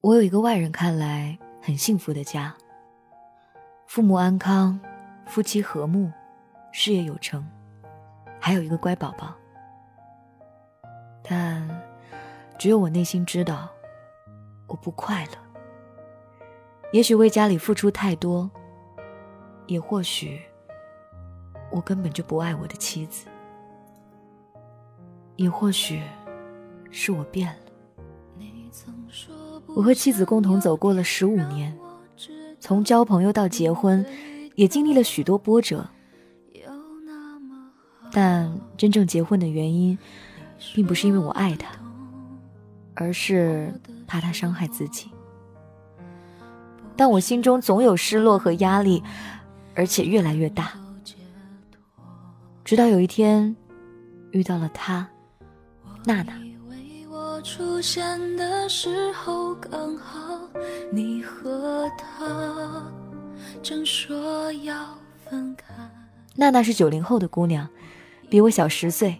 我有一个外人看来很幸福的家，父母安康，夫妻和睦，事业有成，还有一个乖宝宝。但只有我内心知道，我不快乐。也许为家里付出太多，也或许我根本就不爱我的妻子，也或许是我变了。你曾说我和妻子共同走过了十五年，从交朋友到结婚，也经历了许多波折。但真正结婚的原因，并不是因为我爱他，而是怕他伤害自己。但我心中总有失落和压力，而且越来越大。直到有一天，遇到了他，娜娜。出现的时候，刚好你和他正说要分开。娜娜是九零后的姑娘，比我小十岁。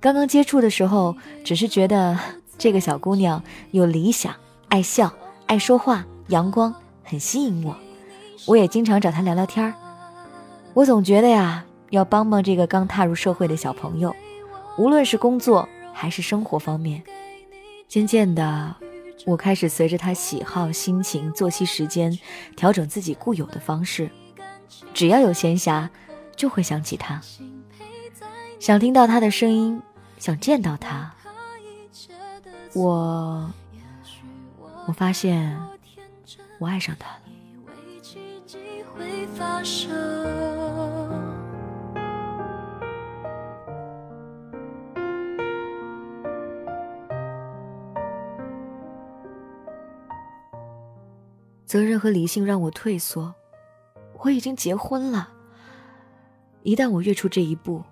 刚刚接触的时候，只是觉得这个小姑娘有理想，爱笑，爱说话，阳光，很吸引我。我也经常找她聊聊天儿。我总觉得呀，要帮帮这个刚踏入社会的小朋友，无论是工作还是生活方面。渐渐的，我开始随着他喜好、心情、作息时间调整自己固有的方式。只要有闲暇，就会想起他，想听到他的声音，想见到他。我，我发现，我爱上他了。责任和理性让我退缩，我已经结婚了。一旦我越出这一步，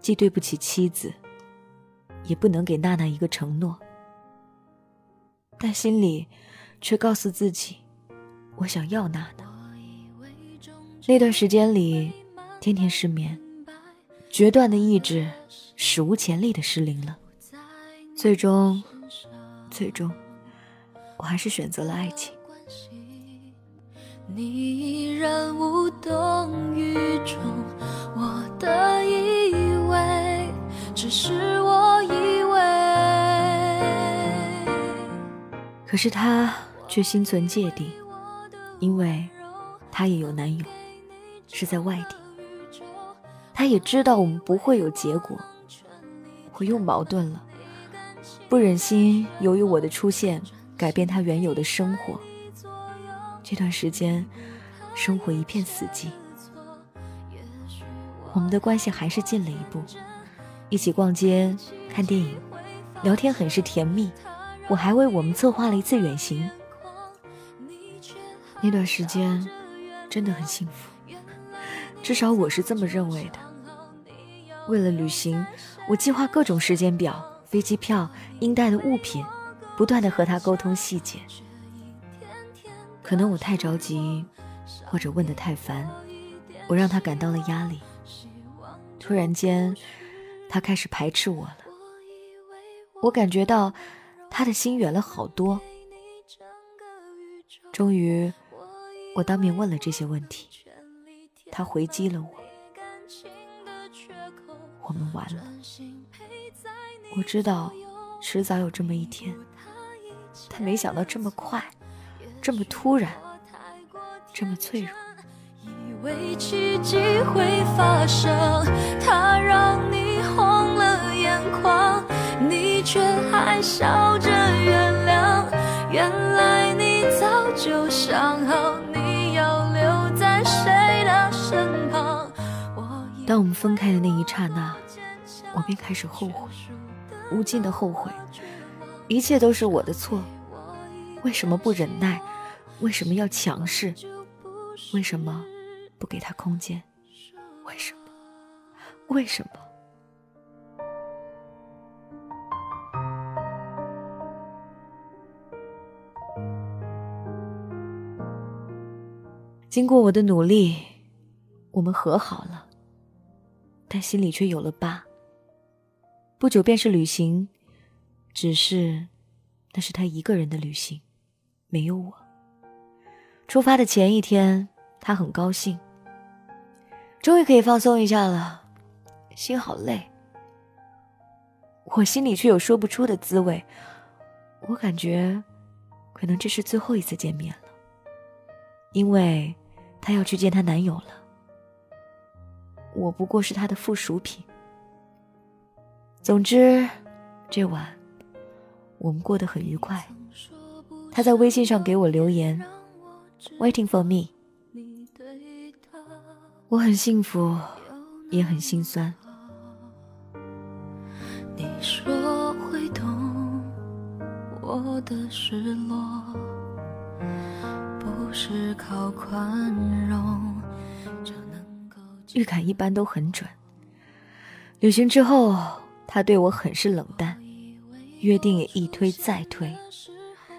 既对不起妻子，也不能给娜娜一个承诺。但心里却告诉自己，我想要娜娜。那段时间里，天天失眠，决断的意志史无前例的失灵了。最终，最终，我还是选择了爱情。你依然无动于衷，我的以为只是我以为。可是他却心存芥蒂，因为他也有男友，是在外地。他也知道我们不会有结果，我又矛盾了，不忍心由于我的出现改变他原有的生活。这段时间，生活一片死寂。我们的关系还是近了一步，一起逛街、看电影，聊天很是甜蜜。我还为我们策划了一次远行。那段时间真的很幸福，至少我是这么认为的。为了旅行，我计划各种时间表、飞机票、应带的物品，不断的和他沟通细节。可能我太着急，或者问的太烦，我让他感到了压力。突然间，他开始排斥我了。我感觉到他的心远了好多。终于，我当面问了这些问题，他回击了我。我们完了。我知道，迟早有这么一天，但没想到这么快。这么突然，这么脆弱。以为奇迹会发生，它让你红了眼眶，你却还笑着原谅。原来你早就想好，你要留在谁的身旁。当我们分开的那一刹那，我便开始后悔，无尽的后悔，一切都是我的错。为什么不忍耐？为什么要强势？为什么不给他空间？为什么？为什么？经过我的努力，我们和好了，但心里却有了疤。不久便是旅行，只是那是他一个人的旅行。没有我。出发的前一天，他很高兴，终于可以放松一下了，心好累。我心里却有说不出的滋味，我感觉，可能这是最后一次见面了，因为她要去见她男友了，我不过是她的附属品。总之，这晚我们过得很愉快。他在微信上给我留言，waiting for me。我很幸福，也很心酸。你说会懂我的失落，不是靠宽容就能够。预感一般都很准。旅行之后。他对我很是冷淡，约定也一推再推，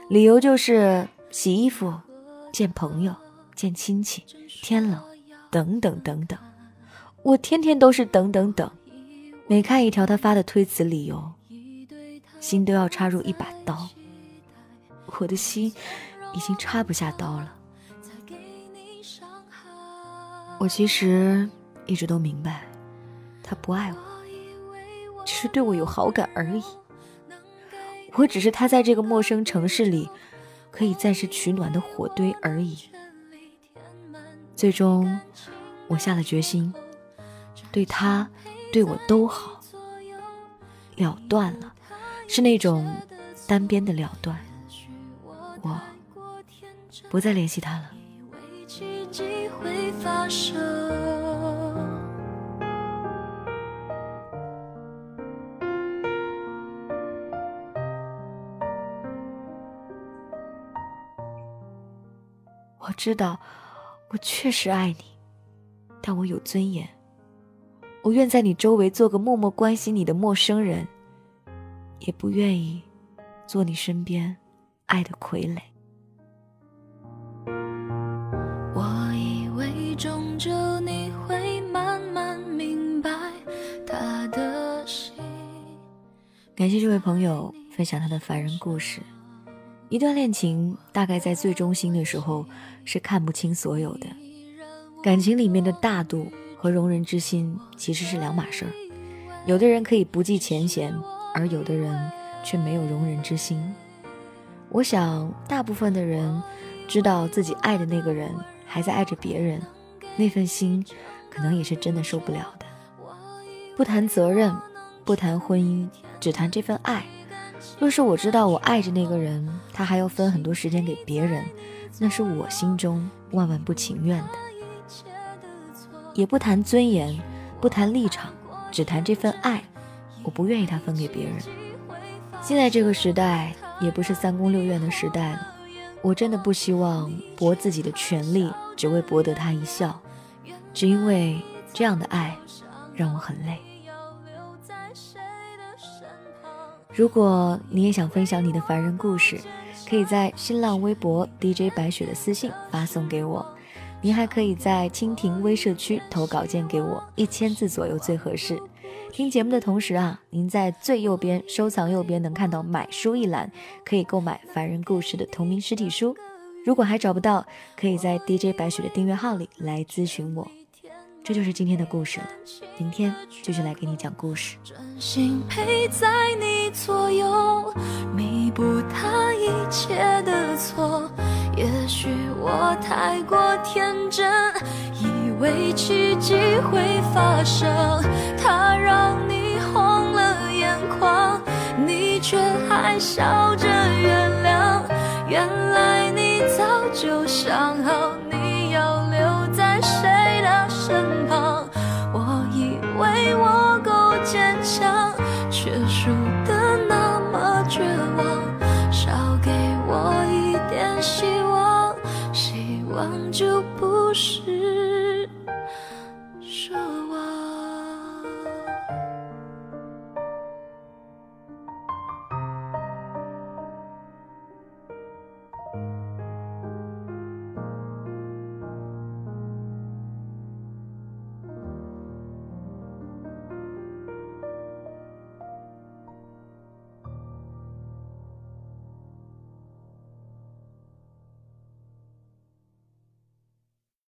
理由就是洗衣服、见朋友、见亲戚、天冷等等等等。我天天都是等等等，每看一条他发的推辞理由，心都要插入一把刀。我的心已经插不下刀了。我其实一直都明白，他不爱我。只是对我有好感而已，我只是他在这个陌生城市里可以暂时取暖的火堆而已。最终，我下了决心，对他、对我都好，了断了，是那种单边的了断。我不再联系他了。我知道，我确实爱你，但我有尊严。我愿在你周围做个默默关心你的陌生人，也不愿意做你身边爱的傀儡。我以为终究你会慢慢明白他的心。感谢这位朋友分享他的凡人故事。一段恋情大概在最中心的时候是看不清所有的，感情里面的大度和容人之心其实是两码事儿。有的人可以不计前嫌，而有的人却没有容人之心。我想，大部分的人知道自己爱的那个人还在爱着别人，那份心可能也是真的受不了的。不谈责任，不谈婚姻，只谈这份爱。若是我知道我爱着那个人，他还要分很多时间给别人，那是我心中万万不情愿的。也不谈尊严，不谈立场，只谈这份爱，我不愿意他分给别人。现在这个时代也不是三宫六院的时代了，我真的不希望博自己的权利，只为博得他一笑，只因为这样的爱让我很累。如果你也想分享你的凡人故事，可以在新浪微博 DJ 白雪的私信发送给我。您还可以在蜻蜓微社区投稿件给我，一千字左右最合适。听节目的同时啊，您在最右边收藏右边能看到买书一栏，可以购买凡人故事的同名实体书。如果还找不到，可以在 DJ 白雪的订阅号里来咨询我。这就是今天的故事了，明天继续来给你讲故事。专心陪在你左右，弥补他一切的错。也许我太过天真，以为奇迹会发生。他让你红了眼眶，你却还笑着